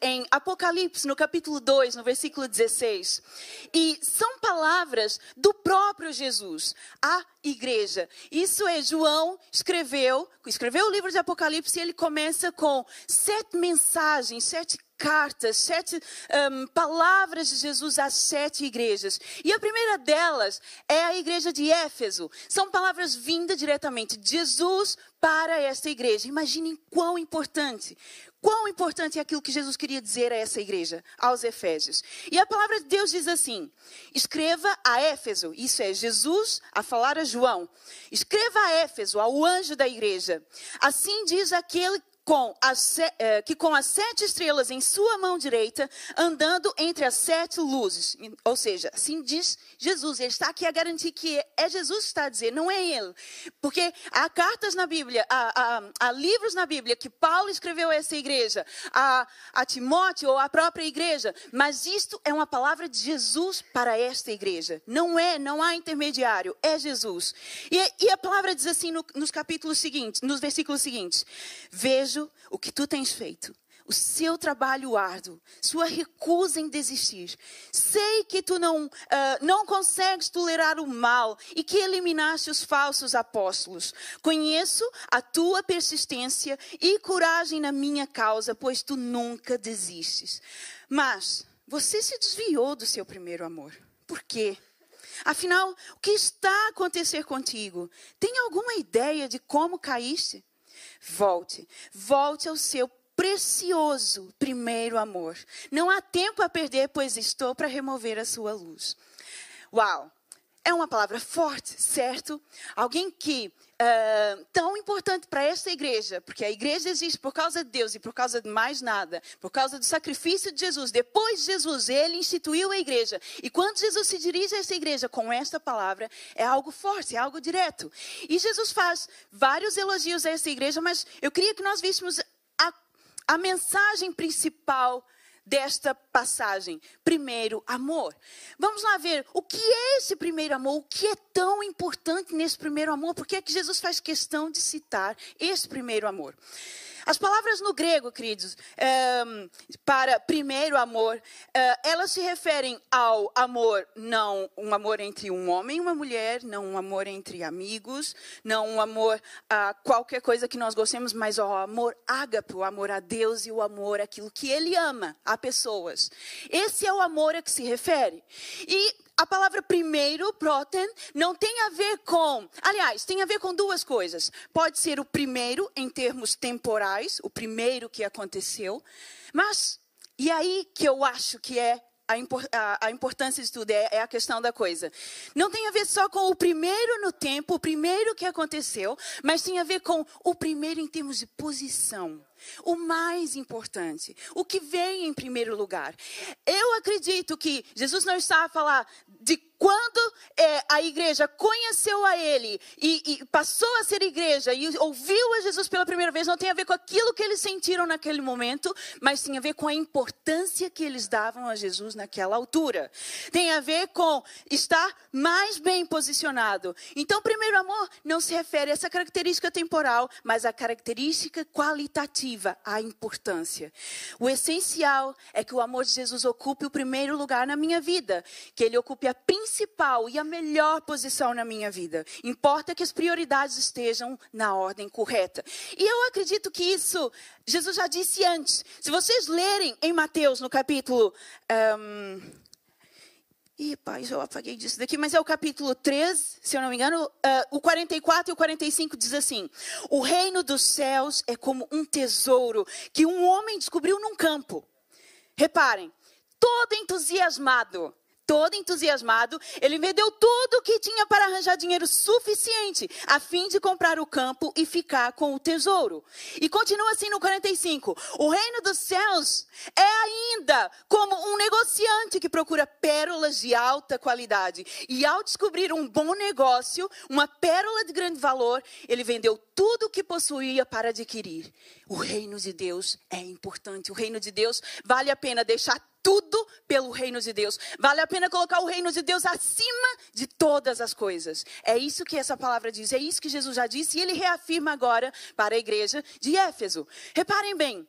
em Apocalipse, no capítulo 2, no versículo 16. E são palavras do próprio Jesus à igreja. Isso é, João escreveu, escreveu o livro de Apocalipse e ele começa com sete mensagens, sete cartas, sete um, palavras de Jesus às sete igrejas. E a primeira delas é a igreja de Éfeso. São palavras vindas diretamente de Jesus para esta igreja. Imaginem quão importante, quão importante é aquilo que Jesus queria dizer a essa igreja, aos Efésios. E a palavra de Deus diz assim: escreva a Éfeso, isso é Jesus a falar a João. Escreva a Éfeso, ao anjo da igreja. Assim diz aquele com as, eh, que com as sete estrelas em sua mão direita, andando entre as sete luzes. Ou seja, assim diz Jesus. Ele está aqui a garantir que é Jesus que está a dizer, não é ele. Porque há cartas na Bíblia, há, há, há livros na Bíblia que Paulo escreveu a essa igreja, a, a Timóteo ou a própria igreja. Mas isto é uma palavra de Jesus para esta igreja. Não é, não há intermediário, é Jesus. E, e a palavra diz assim no, nos capítulos seguintes, nos versículos seguintes: Vejo vejo o que tu tens feito, o seu trabalho árduo, sua recusa em desistir. Sei que tu não, uh, não consegues tolerar o mal e que eliminaste os falsos apóstolos. Conheço a tua persistência e coragem na minha causa, pois tu nunca desistes. Mas você se desviou do seu primeiro amor. Por quê? Afinal, o que está a acontecer contigo? Tem alguma ideia de como caíste? Volte, volte ao seu precioso primeiro amor. Não há tempo a perder, pois estou para remover a sua luz. Uau! É uma palavra forte, certo? Alguém que uh, tão importante para esta igreja, porque a igreja existe por causa de Deus e por causa de mais nada, por causa do sacrifício de Jesus. Depois de Jesus, ele instituiu a igreja. E quando Jesus se dirige a essa igreja com esta palavra, é algo forte, é algo direto. E Jesus faz vários elogios a essa igreja, mas eu queria que nós víssemos a, a mensagem principal desta passagem. Primeiro amor. Vamos lá ver o que é esse primeiro amor, o que é tão importante nesse primeiro amor, por que é que Jesus faz questão de citar esse primeiro amor. As palavras no grego, queridos, um, para primeiro amor, uh, elas se referem ao amor, não um amor entre um homem e uma mulher, não um amor entre amigos, não um amor a qualquer coisa que nós gostemos, mas ao amor ágape, o amor a Deus e o amor àquilo que Ele ama, a pessoas. Esse é o amor a que se refere. E a palavra primeiro, proten, não tem a ver com. Aliás, tem a ver com duas coisas. Pode ser o primeiro, em termos temporais, o primeiro que aconteceu. Mas, e aí que eu acho que é a, importância de tudo é, é, a questão da coisa. Não tem a ver só com o primeiro no tempo, o primeiro que aconteceu, mas tem a ver com o primeiro em termos de posição. O mais importante, o que vem em primeiro lugar. Eu acredito que Jesus não está a falar de quando é, a igreja conheceu a Ele e, e, passou a ser igreja e ouviu a Jesus pela primeira vez, não tem a ver com aquilo que eles sentiram naquele momento, mas tem a ver com a importância que eles davam a Jesus naquela altura. Tem a ver com estar mais bem posicionado. Então, primeiro amor não se refere a essa característica temporal, mas a característica qualitativa, a importância. O essencial é que o amor de Jesus ocupe o primeiro lugar na minha vida, que ele ocupe a principal e a melhor posição na minha vida. Importa que as prioridades estejam na ordem correta. E eu acredito que isso Jesus já disse antes. Se vocês lerem em Mateus, no capítulo. Um, Ih, pai, eu apaguei disso daqui, mas é o capítulo 13, se eu não me engano, uh, o 44 e o 45 diz assim: O reino dos céus é como um tesouro que um homem descobriu num campo. Reparem, todo entusiasmado, todo entusiasmado, ele vendeu tudo o que tinha para arranjar dinheiro suficiente a fim de comprar o campo e ficar com o tesouro. E continua assim no 45: O reino dos céus é ainda como um negociante que procura pérolas de alta qualidade. E ao descobrir um bom negócio, uma pérola de grande valor, ele vendeu tudo o que possuía para adquirir. O reino de Deus é importante. O reino de Deus vale a pena deixar tudo pelo reino de Deus. Vale a pena colocar o reino de Deus acima de todas as coisas. É isso que essa palavra diz, é isso que Jesus já disse e ele reafirma agora para a igreja de Éfeso. Reparem bem,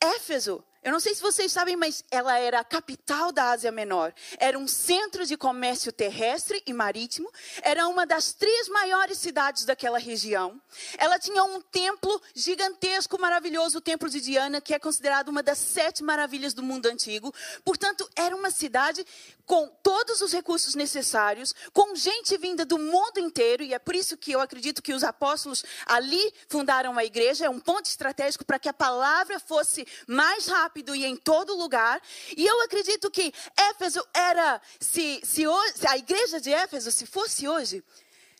Éfeso eu não sei se vocês sabem, mas ela era a capital da Ásia Menor. Era um centro de comércio terrestre e marítimo. Era uma das três maiores cidades daquela região. Ela tinha um templo gigantesco, maravilhoso, o Templo de Diana, que é considerado uma das sete maravilhas do mundo antigo. Portanto, era uma cidade com todos os recursos necessários, com gente vinda do mundo inteiro, e é por isso que eu acredito que os apóstolos ali fundaram a igreja. É um ponto estratégico para que a palavra fosse mais rápida rápido e em todo lugar. E eu acredito que Éfeso era, se, se, hoje, se a igreja de Éfeso, se fosse hoje,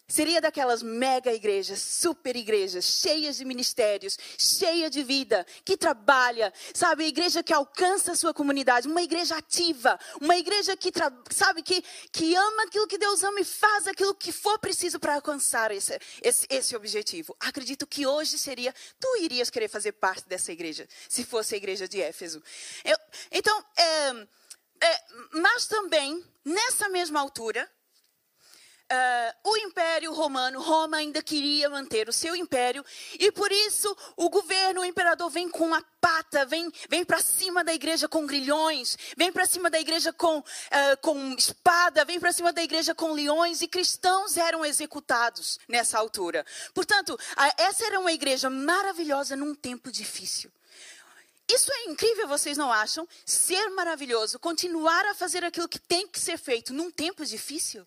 Seria daquelas mega igrejas, super igrejas, cheias de ministérios, cheia de vida, que trabalha, sabe, igreja que alcança a sua comunidade, uma igreja ativa, uma igreja que, sabe, que, que ama aquilo que Deus ama e faz aquilo que for preciso para alcançar esse, esse, esse objetivo. Acredito que hoje seria, tu irias querer fazer parte dessa igreja, se fosse a igreja de Éfeso. Eu, então, é, é, mas também, nessa mesma altura, Uh, o Império Romano, Roma ainda queria manter o seu império, e por isso o governo, o imperador vem com a pata, vem, vem para cima da igreja com grilhões, vem para cima da igreja com, uh, com espada, vem para cima da igreja com leões, e cristãos eram executados nessa altura. Portanto, essa era uma igreja maravilhosa num tempo difícil. Isso é incrível, vocês não acham? Ser maravilhoso, continuar a fazer aquilo que tem que ser feito num tempo difícil.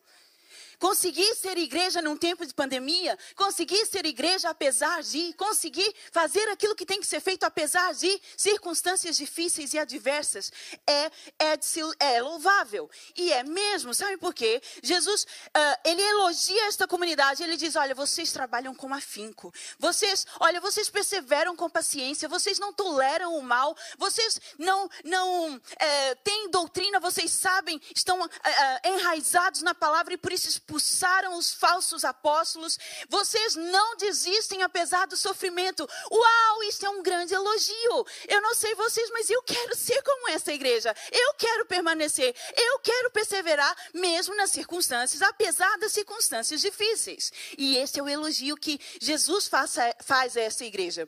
Conseguir ser igreja num tempo de pandemia, conseguir ser igreja apesar de, conseguir fazer aquilo que tem que ser feito apesar de circunstâncias difíceis e adversas, é, é, é louvável. E é mesmo, sabe por quê? Jesus, uh, ele elogia esta comunidade, ele diz, olha, vocês trabalham com afinco, vocês, olha, vocês perseveram com paciência, vocês não toleram o mal, vocês não, não é, têm doutrina, vocês sabem, estão uh, enraizados na palavra e por isso expulsaram os falsos apóstolos. Vocês não desistem apesar do sofrimento. Uau, isso é um grande elogio. Eu não sei vocês, mas eu quero ser como essa igreja. Eu quero permanecer. Eu quero perseverar mesmo nas circunstâncias, apesar das circunstâncias difíceis. E esse é o elogio que Jesus faz a, faz a essa igreja.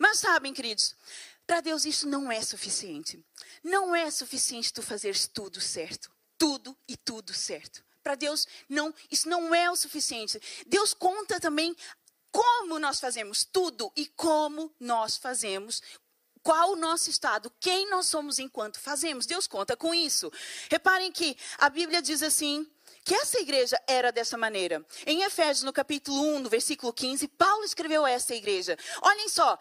Mas sabem, queridos, para Deus isso não é suficiente. Não é suficiente tu fazeres tudo certo. Tudo e tudo certo. Para Deus, não, isso não é o suficiente. Deus conta também como nós fazemos tudo e como nós fazemos qual o nosso estado, quem nós somos enquanto fazemos. Deus conta com isso. Reparem que a Bíblia diz assim, que essa igreja era dessa maneira. Em Efésios, no capítulo 1, no versículo 15, Paulo escreveu a essa igreja. Olhem só,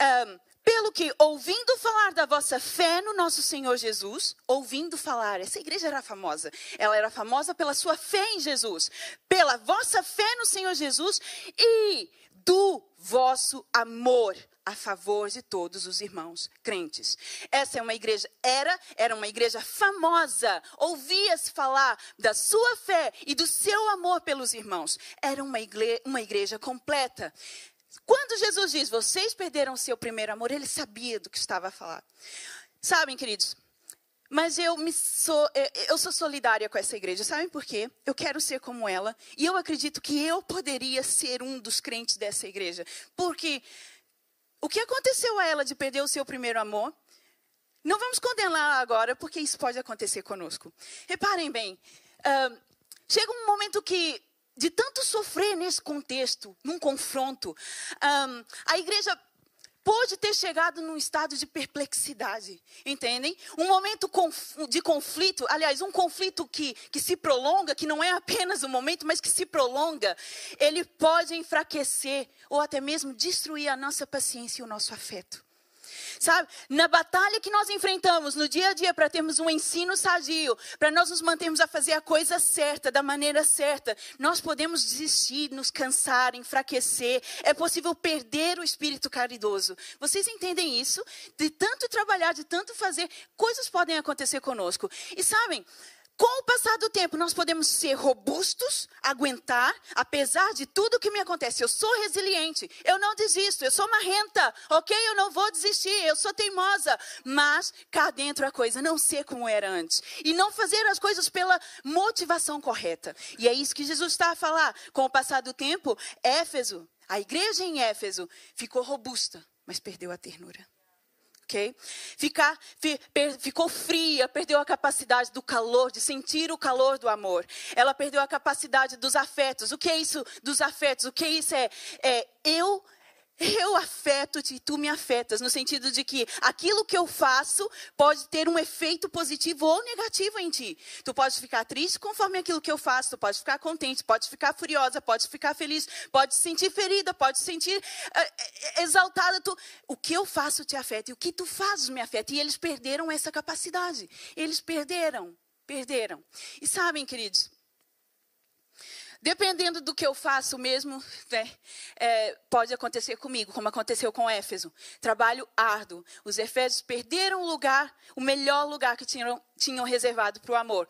um, pelo que, ouvindo falar da vossa fé no nosso Senhor Jesus, ouvindo falar, essa igreja era famosa. Ela era famosa pela sua fé em Jesus, pela vossa fé no Senhor Jesus e do vosso amor a favor de todos os irmãos crentes. Essa é uma igreja, era, era uma igreja famosa. Ouvia-se falar da sua fé e do seu amor pelos irmãos. Era uma igreja, uma igreja completa. Quando Jesus diz, vocês perderam seu primeiro amor, ele sabia do que estava a falar. Sabem, queridos, mas eu, sou, eu sou solidária com essa igreja. Sabem por quê? Eu quero ser como ela. E eu acredito que eu poderia ser um dos crentes dessa igreja. Porque o que aconteceu a ela de perder o seu primeiro amor, não vamos condená-la agora, porque isso pode acontecer conosco. Reparem bem, uh, chega um momento que de tanto sofrer nesse contexto, num confronto, um, a igreja pode ter chegado num estado de perplexidade, entendem? Um momento de conflito, aliás, um conflito que, que se prolonga, que não é apenas um momento, mas que se prolonga, ele pode enfraquecer ou até mesmo destruir a nossa paciência e o nosso afeto. Sabe? Na batalha que nós enfrentamos no dia a dia para termos um ensino sadio, para nós nos mantermos a fazer a coisa certa, da maneira certa, nós podemos desistir, nos cansar, enfraquecer. É possível perder o espírito caridoso. Vocês entendem isso? De tanto trabalhar, de tanto fazer, coisas podem acontecer conosco. E sabem, com o passar do tempo, nós podemos ser robustos, aguentar, apesar de tudo que me acontece. Eu sou resiliente, eu não desisto, eu sou marrenta, ok? Eu não vou desistir, eu sou teimosa. Mas cá dentro a coisa não ser como era antes. E não fazer as coisas pela motivação correta. E é isso que Jesus está a falar. Com o passar do tempo, Éfeso, a igreja em Éfeso, ficou robusta, mas perdeu a ternura ok? Ficar, fi, per, ficou fria, perdeu a capacidade do calor, de sentir o calor do amor. Ela perdeu a capacidade dos afetos. O que é isso dos afetos? O que é isso? É, é eu eu afeto-te e tu me afetas, no sentido de que aquilo que eu faço pode ter um efeito positivo ou negativo em ti. Tu pode ficar triste conforme aquilo que eu faço, tu pode ficar contente, pode ficar furiosa, pode ficar feliz, pode se sentir ferida, pode se sentir uh, exaltada. Tu, o que eu faço te afeta e o que tu fazes me afeta. E eles perderam essa capacidade. Eles perderam, perderam. E sabem, queridos, Dependendo do que eu faço mesmo, né, é, pode acontecer comigo, como aconteceu com Éfeso. Trabalho árduo. Os Efésios perderam o lugar, o melhor lugar que tinham, tinham reservado para o amor.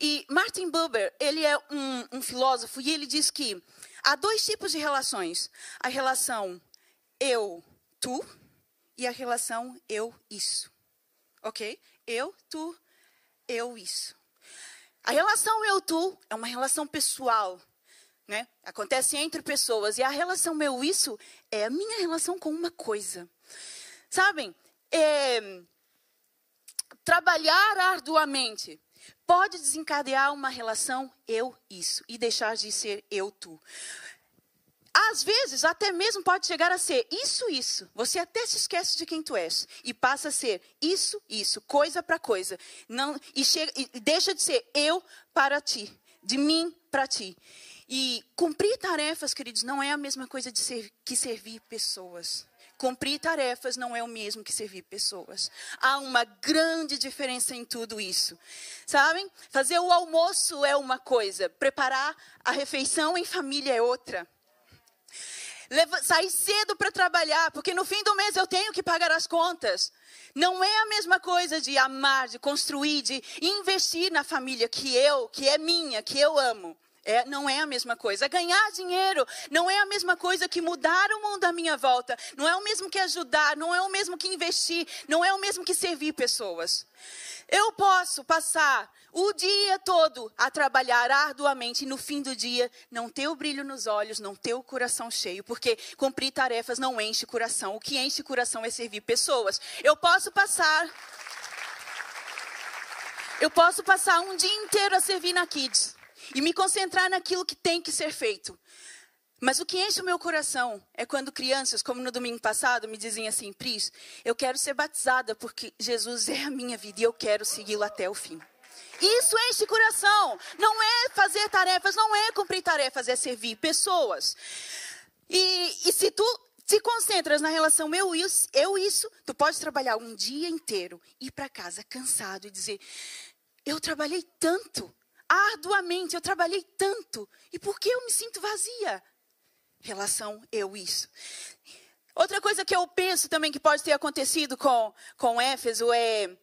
E Martin Buber, ele é um, um filósofo e ele diz que há dois tipos de relações: a relação eu, tu, e a relação eu, isso. Ok? Eu, tu, eu, isso. A relação eu-tu é uma relação pessoal, né? Acontece entre pessoas. E a relação meu-isso é a minha relação com uma coisa. Sabem, é, trabalhar arduamente pode desencadear uma relação eu-isso e deixar de ser eu-tu. Às vezes, até mesmo pode chegar a ser isso, isso. Você até se esquece de quem tu és e passa a ser isso, isso, coisa para coisa. Não e, chega, e deixa de ser eu para ti, de mim para ti. E cumprir tarefas, queridos, não é a mesma coisa de ser, que servir pessoas. Cumprir tarefas não é o mesmo que servir pessoas. Há uma grande diferença em tudo isso. Sabem? Fazer o almoço é uma coisa, preparar a refeição em família é outra. Leva, sair cedo para trabalhar, porque no fim do mês eu tenho que pagar as contas. Não é a mesma coisa de amar, de construir, de investir na família que eu, que é minha, que eu amo. É, não é a mesma coisa. Ganhar dinheiro não é a mesma coisa que mudar o mundo à minha volta. Não é o mesmo que ajudar, não é o mesmo que investir, não é o mesmo que servir pessoas. Eu posso passar o dia todo a trabalhar arduamente e no fim do dia não ter o brilho nos olhos, não ter o coração cheio, porque cumprir tarefas não enche o coração. O que enche o coração é servir pessoas. Eu posso passar eu posso passar um dia inteiro a servir na Kids e me concentrar naquilo que tem que ser feito. Mas o que enche o meu coração é quando crianças, como no domingo passado, me dizem assim: Pris, eu quero ser batizada porque Jesus é a minha vida e eu quero segui-lo até o fim. Isso enche o coração. Não é fazer tarefas, não é cumprir tarefas, é servir pessoas. E, e se tu te concentras na relação eu isso, eu isso, tu pode trabalhar um dia inteiro, ir para casa cansado e dizer: Eu trabalhei tanto, arduamente, eu trabalhei tanto. E por que eu me sinto vazia? Relação eu isso. Outra coisa que eu penso também que pode ter acontecido com, com Éfeso é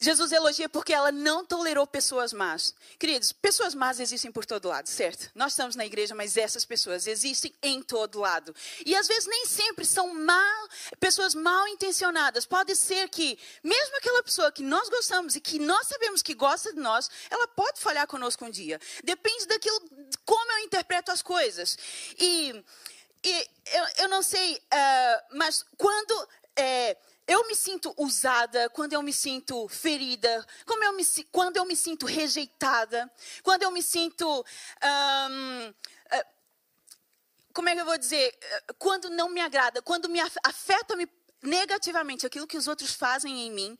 Jesus elogia porque ela não tolerou pessoas más. Queridos, pessoas más existem por todo lado, certo? Nós estamos na igreja, mas essas pessoas existem em todo lado. E às vezes nem sempre são mal, pessoas mal intencionadas. Pode ser que, mesmo aquela pessoa que nós gostamos e que nós sabemos que gosta de nós, ela pode falhar conosco um dia. Depende daquilo, como eu interpreto as coisas. E, e eu, eu não sei, uh, mas quando. É, eu me sinto usada, quando eu me sinto ferida, eu me, quando eu me sinto rejeitada, quando eu me sinto. Eh, como é que eu vou dizer? Quando não me agrada, quando me afeta -me negativamente aquilo que os outros fazem em mim,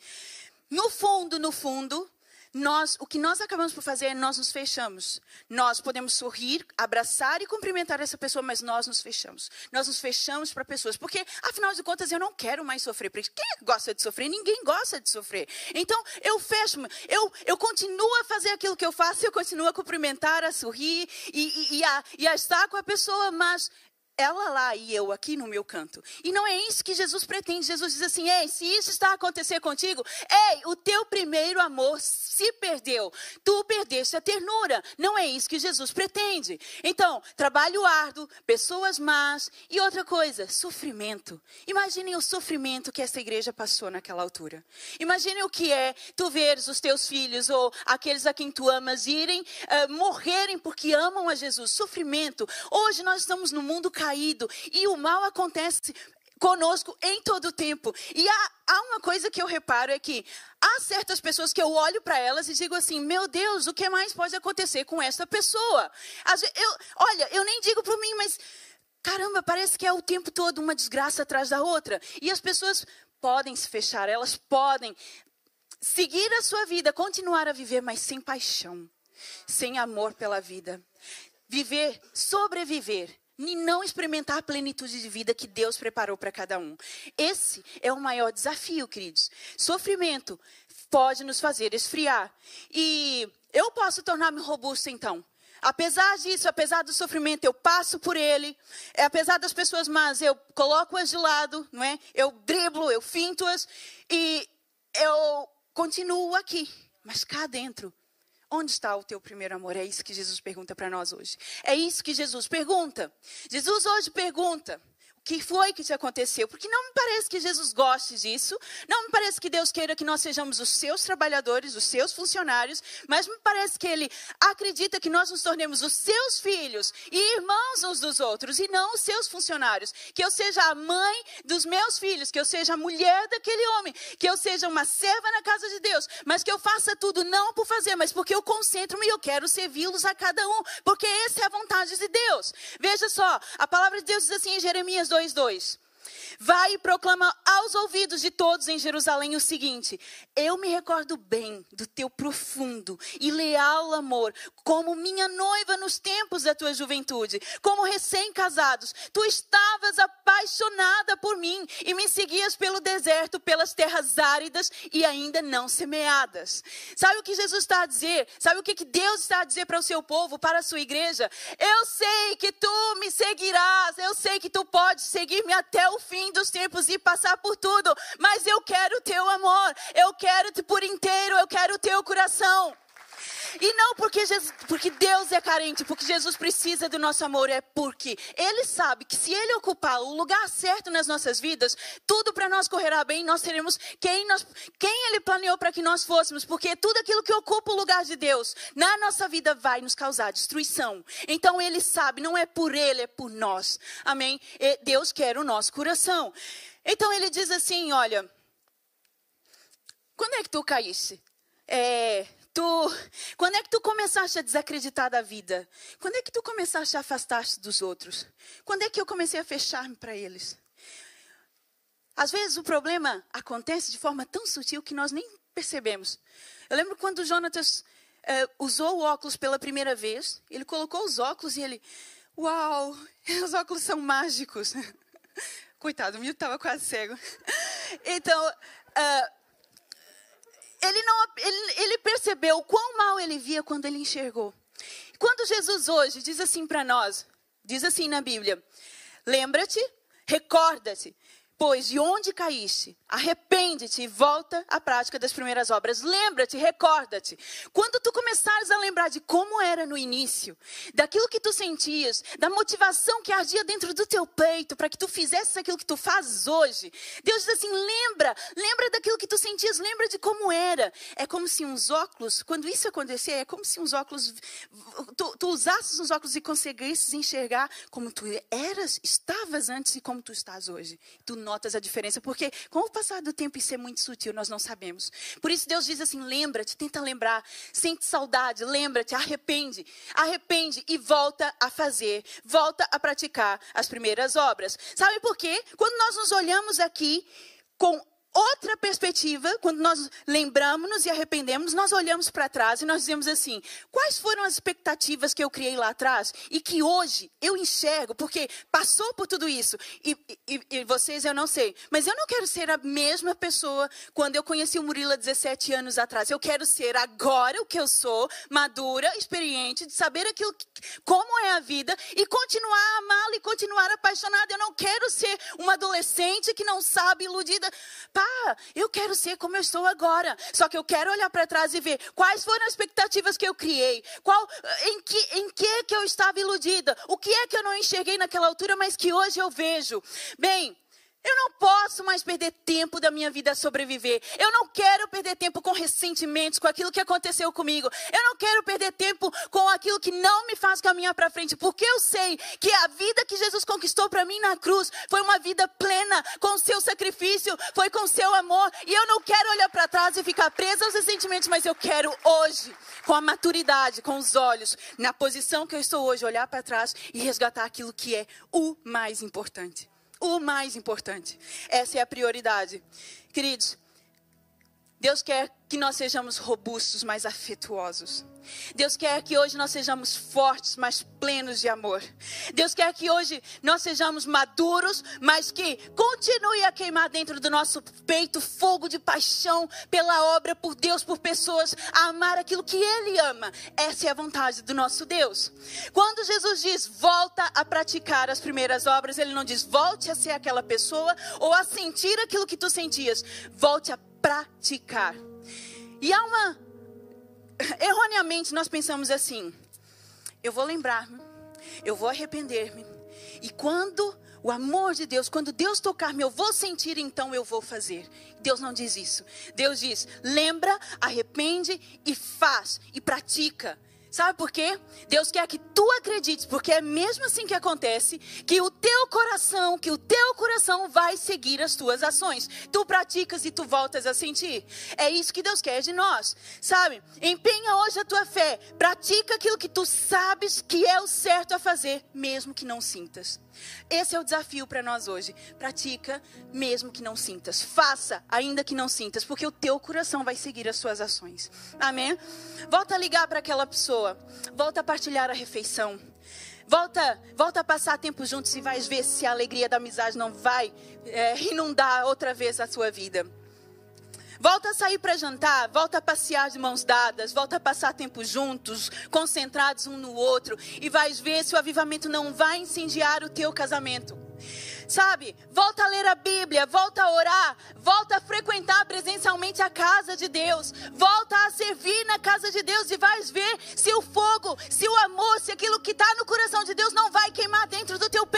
no fundo, no fundo, nós, o que nós acabamos por fazer é nós nos fechamos. Nós podemos sorrir, abraçar e cumprimentar essa pessoa, mas nós nos fechamos. Nós nos fechamos para pessoas, porque afinal de contas eu não quero mais sofrer. Porque quem gosta de sofrer? Ninguém gosta de sofrer. Então eu fecho, eu, eu continuo a fazer aquilo que eu faço, eu continuo a cumprimentar, a sorrir e, e, e, a, e a estar com a pessoa, mas ela lá e eu aqui no meu canto. E não é isso que Jesus pretende. Jesus diz assim: ei, se isso está a acontecer contigo, ei, o teu primeiro amor se perdeu. Tu perdeste a ternura. Não é isso que Jesus pretende. Então, trabalho árduo, pessoas más e outra coisa, sofrimento. Imaginem o sofrimento que essa igreja passou naquela altura. Imaginem o que é tu veres os teus filhos ou aqueles a quem tu amas irem uh, morrerem porque amam a Jesus. Sofrimento. Hoje nós estamos no mundo caído caído. E o mal acontece conosco em todo o tempo. E há, há, uma coisa que eu reparo é que há certas pessoas que eu olho para elas e digo assim: meu Deus, o que mais pode acontecer com essa pessoa? Eu, olha, eu nem digo para mim, mas caramba, parece que é o tempo todo uma desgraça atrás da outra. E as pessoas podem se fechar, elas podem seguir a sua vida, continuar a viver, mas sem paixão, sem amor pela vida. Viver, sobreviver e não experimentar a plenitude de vida que Deus preparou para cada um. Esse é o maior desafio, queridos. Sofrimento pode nos fazer esfriar. E eu posso tornar-me robusto então. Apesar disso, apesar do sofrimento, eu passo por ele. É, apesar das pessoas más, eu coloco-as de lado, não é? Eu driblo, eu finto-as e eu continuo aqui. Mas cá dentro Onde está o teu primeiro amor? É isso que Jesus pergunta para nós hoje. É isso que Jesus pergunta. Jesus hoje pergunta: que foi que te aconteceu? Porque não me parece que Jesus goste disso, não me parece que Deus queira que nós sejamos os seus trabalhadores, os seus funcionários, mas me parece que Ele acredita que nós nos tornemos os seus filhos e irmãos uns dos outros, e não os seus funcionários. Que eu seja a mãe dos meus filhos, que eu seja a mulher daquele homem, que eu seja uma serva na casa de Deus, mas que eu faça tudo não por fazer, mas porque eu concentro-me e eu quero servi-los a cada um, porque essa é a vontade de Deus. Veja só, a palavra de Deus diz assim em Jeremias 2. 2:2. Vai e proclama aos ouvidos de todos em Jerusalém o seguinte: Eu me recordo bem do teu profundo e leal amor, como minha noiva nos tempos da tua juventude, como recém-casados. Tu estavas apaixonada por mim e me seguias pelo deserto, pelas terras áridas e ainda não semeadas. Sabe o que Jesus está a dizer? Sabe o que Deus está a dizer para o seu povo, para a sua igreja? Eu sei que tu me seguirás, eu sei que tu podes seguir-me até o fim dos tempos e passar por tudo, mas eu quero o teu amor, eu quero-te por inteiro, eu quero o teu coração. E não porque, Jesus, porque Deus é carente, porque Jesus precisa do nosso amor, é porque Ele sabe que se Ele ocupar o lugar certo nas nossas vidas, tudo para nós correrá bem, nós seremos quem, nós, quem Ele planeou para que nós fôssemos, porque tudo aquilo que ocupa o lugar de Deus na nossa vida vai nos causar destruição. Então Ele sabe, não é por Ele, é por nós. Amém? E Deus quer o nosso coração. Então Ele diz assim: olha, quando é que tu caíste? É, tu, quando é que tu começaste a desacreditar da vida? Quando é que tu começaste a afastar-te dos outros? Quando é que eu comecei a fechar-me para eles? Às vezes o problema acontece de forma tão sutil que nós nem percebemos. Eu lembro quando o Jonatas uh, usou o óculos pela primeira vez, ele colocou os óculos e ele, uau, os óculos são mágicos. Coitado, o meu estava quase cego. Então, uh, ele, não, ele, ele percebeu quão mal ele via quando ele enxergou. Quando Jesus hoje diz assim para nós, diz assim na Bíblia: lembra-te, recorda-te Pois de onde caíste, arrepende-te e volta à prática das primeiras obras. Lembra-te, recorda-te. Quando tu começares a lembrar de como era no início, daquilo que tu sentias, da motivação que ardia dentro do teu peito para que tu fizesses aquilo que tu fazes hoje, Deus diz assim: lembra, lembra daquilo que tu sentias, lembra de como era. É como se uns óculos, quando isso acontecer, é como se uns óculos, tu, tu usasses uns óculos e conseguisses enxergar como tu eras, estavas antes e como tu estás hoje. Tu notas a diferença, porque com o passar do tempo isso é muito sutil, nós não sabemos. Por isso Deus diz assim: lembra-te, tenta lembrar, sente saudade, lembra-te, arrepende, arrepende e volta a fazer, volta a praticar as primeiras obras. Sabe por quê? Quando nós nos olhamos aqui com outra perspectiva, quando nós lembramos e arrependemos, nós olhamos para trás e nós dizemos assim: quais foram as expectativas que eu criei lá atrás e que hoje eu enxergo, porque passou por tudo isso. E, e, e vocês eu não sei, mas eu não quero ser a mesma pessoa quando eu conheci o Murilo há 17 anos atrás. Eu quero ser agora o que eu sou, madura, experiente, de saber aquilo que, como é a vida e continuar a amá-lo e continuar apaixonada. Eu não quero ser uma adolescente que não sabe iludida. Pá, eu quero ser como eu estou agora. Só que eu quero olhar para trás e ver quais foram as expectativas que eu criei, qual, em que, em que que eu estava iludida, o que é que eu não enxerguei naquela altura, mas que hoje eu vejo. Bem, eu não posso mais perder tempo da minha vida a sobreviver. Eu não quero perder tempo com ressentimentos, com aquilo que aconteceu comigo. Eu não quero perder tempo com aquilo que não me faz caminhar para frente, porque eu sei que a vida que Jesus conquistou para mim na cruz foi uma vida plena, com o seu sacrifício, foi com o seu amor. E eu não quero olhar para trás e ficar presa aos ressentimentos, mas eu quero hoje, com a maturidade, com os olhos, na posição que eu estou hoje, olhar para trás e resgatar aquilo que é o mais importante o mais importante. Essa é a prioridade. Queridos, Deus quer que nós sejamos robustos, mais afetuosos. Deus quer que hoje nós sejamos fortes, mas plenos de amor. Deus quer que hoje nós sejamos maduros, mas que continue a queimar dentro do nosso peito fogo de paixão pela obra, por Deus, por pessoas, a amar aquilo que Ele ama. Essa é a vontade do nosso Deus. Quando Jesus diz volta a praticar as primeiras obras, Ele não diz volte a ser aquela pessoa ou a sentir aquilo que tu sentias. Volte a praticar. E há uma. Erroneamente nós pensamos assim: eu vou lembrar-me, eu vou arrepender-me, e quando o amor de Deus, quando Deus tocar-me, eu vou sentir, então eu vou fazer. Deus não diz isso. Deus diz: lembra, arrepende e faz, e pratica. Sabe por quê? Deus quer que tu acredites, porque é mesmo assim que acontece, que o teu coração, que o teu coração vai seguir as tuas ações. Tu praticas e tu voltas a sentir. É isso que Deus quer de nós. Sabe? Empenha hoje a tua fé, pratica aquilo que tu sabes que é o certo a fazer, mesmo que não sintas. Esse é o desafio para nós hoje. Pratica, mesmo que não sintas. Faça, ainda que não sintas, porque o teu coração vai seguir as suas ações. Amém? Volta a ligar para aquela pessoa. Volta a partilhar a refeição. Volta, volta a passar tempo juntos e vai ver se a alegria da amizade não vai é, inundar outra vez a sua vida. Volta a sair para jantar, volta a passear de mãos dadas, volta a passar tempo juntos, concentrados um no outro, e vais ver se o avivamento não vai incendiar o teu casamento. Sabe, volta a ler a Bíblia, volta a orar, volta a frequentar presencialmente a casa de Deus, volta a servir na casa de Deus e vais ver se o fogo, se o amor, se aquilo que está no coração de Deus não vai queimar dentro do teu peito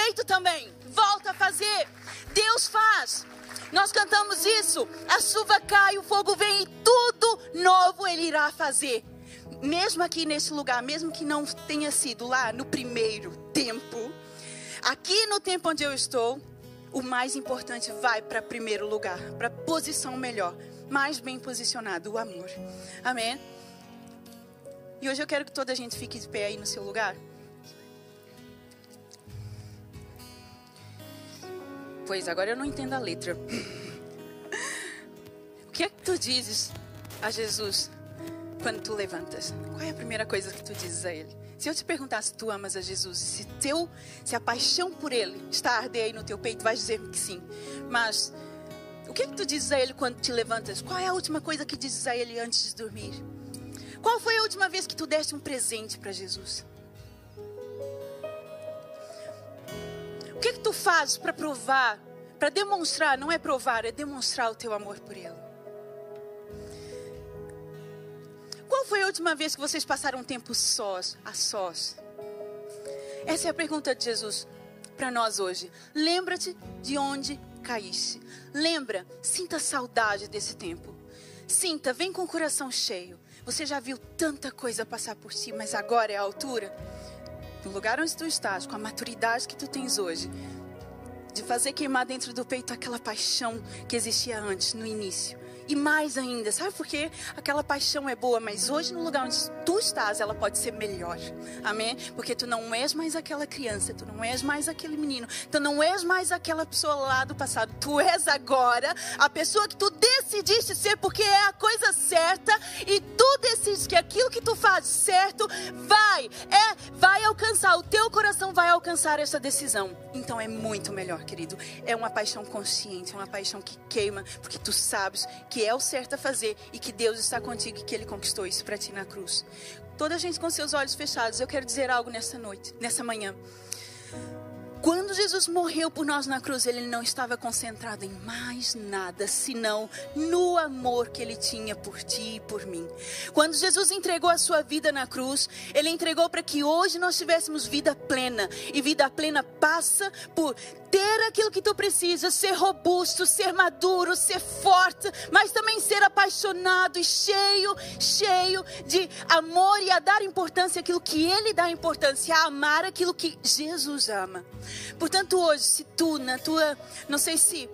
Nós cantamos isso. A chuva cai, o fogo vem e tudo novo Ele irá fazer. Mesmo aqui nesse lugar, mesmo que não tenha sido lá no primeiro tempo, aqui no tempo onde eu estou, o mais importante vai para primeiro lugar, para posição melhor, mais bem posicionado, o amor. Amém? E hoje eu quero que toda a gente fique de pé aí no seu lugar. Pois agora eu não entendo a letra. o que é que tu dizes a Jesus quando tu levantas? Qual é a primeira coisa que tu dizes a Ele? Se eu te perguntar se tu amas a Jesus, se teu, se a paixão por Ele está a arder aí no teu peito, vais dizer que sim. Mas o que é que tu dizes a Ele quando te levantas? Qual é a última coisa que dizes a Ele antes de dormir? Qual foi a última vez que tu deste um presente para Jesus? Tu fazes para provar, para demonstrar, não é provar, é demonstrar o teu amor por Ele? Qual foi a última vez que vocês passaram um tempo sós, a sós? Essa é a pergunta de Jesus para nós hoje. Lembra-te de onde caíste. Lembra, sinta saudade desse tempo. Sinta, vem com o coração cheio. Você já viu tanta coisa passar por si, mas agora é a altura no lugar onde tu estás, com a maturidade que tu tens hoje, de fazer queimar dentro do peito aquela paixão que existia antes, no início, e mais ainda. Sabe por quê? Aquela paixão é boa, mas hoje no lugar onde tu estás, ela pode ser melhor. Amém? Porque tu não és mais aquela criança, tu não és mais aquele menino, tu não és mais aquela pessoa lá do passado. Tu és agora a pessoa que tu decidiste ser porque é a coisa certa e tu decides que aquilo que tu faz certo vai, é, vai alcançar, o teu coração vai alcançar essa decisão. Então é muito melhor, querido. É uma paixão consciente, é uma paixão que queima, porque tu sabes que é o certo a fazer e que Deus está contigo e que Ele conquistou isso para ti na cruz. Toda a gente com seus olhos fechados, eu quero dizer algo nessa noite, nessa manhã. Quando Jesus morreu por nós na cruz, ele não estava concentrado em mais nada senão no amor que ele tinha por ti e por mim. Quando Jesus entregou a sua vida na cruz, ele entregou para que hoje nós tivéssemos vida plena. E vida plena passa por ter aquilo que tu precisas, ser robusto, ser maduro, ser forte, mas também ser apaixonado e cheio, cheio de amor e a dar importância àquilo que ele dá importância, a amar aquilo que Jesus ama. Portanto, hoje, se tu, na tua, não sei se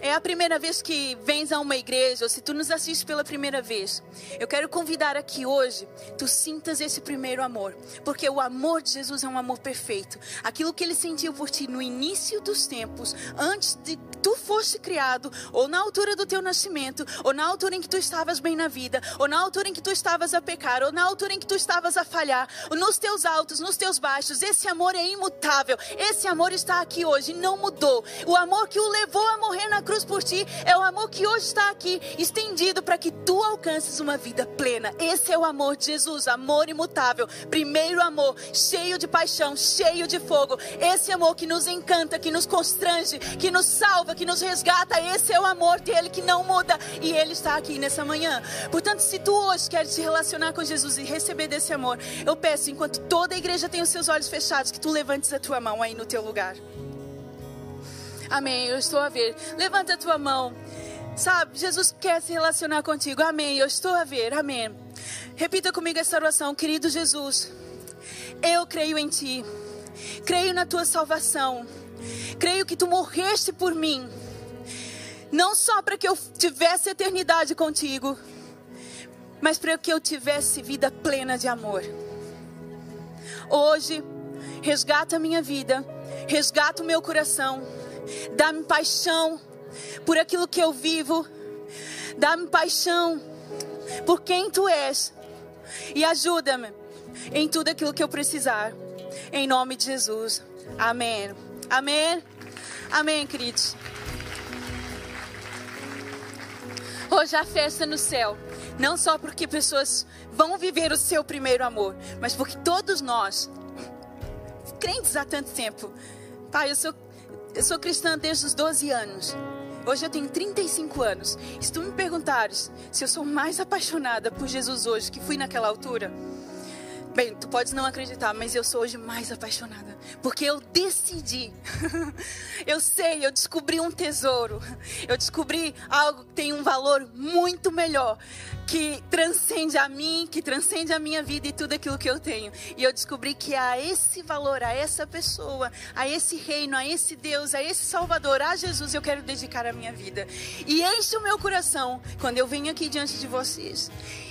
é a primeira vez que vens a uma igreja, ou se tu nos assistes pela primeira vez, eu quero convidar aqui hoje, tu sintas esse primeiro amor, porque o amor de Jesus é um amor perfeito. Aquilo que ele sentiu por ti no início dos tempos, antes de tu fosse criado, ou na altura do teu nascimento, ou na altura em que tu estavas bem na vida, ou na altura em que tu estavas a pecar, ou na altura em que tu estavas a falhar, nos teus altos, nos teus baixos, esse amor é imutável. Esse amor está aqui hoje, não mudou. O amor que o levou a morrer na cruz por ti é o amor que hoje está aqui, estendido para que tu alcances uma vida plena. Esse é o amor de Jesus, amor imutável. Primeiro amor, cheio de paixão, cheio de fogo. Esse amor que nos encanta, que nos constrange, que nos salva, que nos resgata. Esse é o amor dele que não muda e ele está aqui nessa manhã. Portanto, se tu hoje queres se relacionar com Jesus e receber desse amor, eu peço, enquanto toda a igreja tem os seus olhos fechados, que tu levantes a tua mão aí no teu lugar. Amém. Eu estou a ver. Levanta a tua mão. Sabe, Jesus quer se relacionar contigo. Amém. Eu estou a ver. Amém. Repita comigo essa oração. Querido Jesus, eu creio em Ti. Creio na Tua salvação. Creio que Tu morreste por mim. Não só para que eu tivesse eternidade contigo, mas para que eu tivesse vida plena de amor. Hoje, resgata a minha vida, resgata o meu coração Dá-me paixão por aquilo que eu vivo. Dá-me paixão por quem tu és. E ajuda-me em tudo aquilo que eu precisar. Em nome de Jesus. Amém. Amém. Amém, queridos. Hoje há festa no céu. Não só porque pessoas vão viver o seu primeiro amor, mas porque todos nós, crentes há tanto tempo. Pai, eu sou eu sou cristã desde os 12 anos. Hoje eu tenho 35 anos. Se tu me perguntares se eu sou mais apaixonada por Jesus hoje que fui naquela altura, bem, tu podes não acreditar, mas eu sou hoje mais apaixonada. Porque eu decidi. eu sei, eu descobri um tesouro. Eu descobri algo que tem um valor muito melhor que transcende a mim, que transcende a minha vida e tudo aquilo que eu tenho. E eu descobri que a esse valor, a essa pessoa, a esse reino, a esse Deus, a esse Salvador, a Jesus, eu quero dedicar a minha vida. E enche o meu coração quando eu venho aqui diante de vocês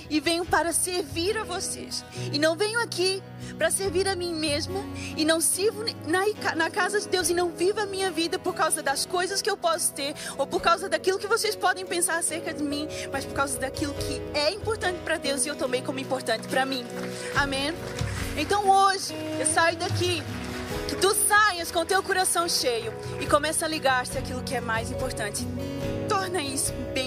e venho para servir a vocês. E não venho aqui para servir a mim mesma e não sirvo na, na casa de Deus e não vivo a minha vida por causa das coisas que eu posso ter ou por causa daquilo que vocês podem pensar acerca de mim, mas por causa daquilo que é importante para Deus e eu tomei como importante para mim. Amém? Então hoje eu saio daqui que tu saias com teu coração cheio e começa a ligar-se aquilo que é mais importante. Torna isso bem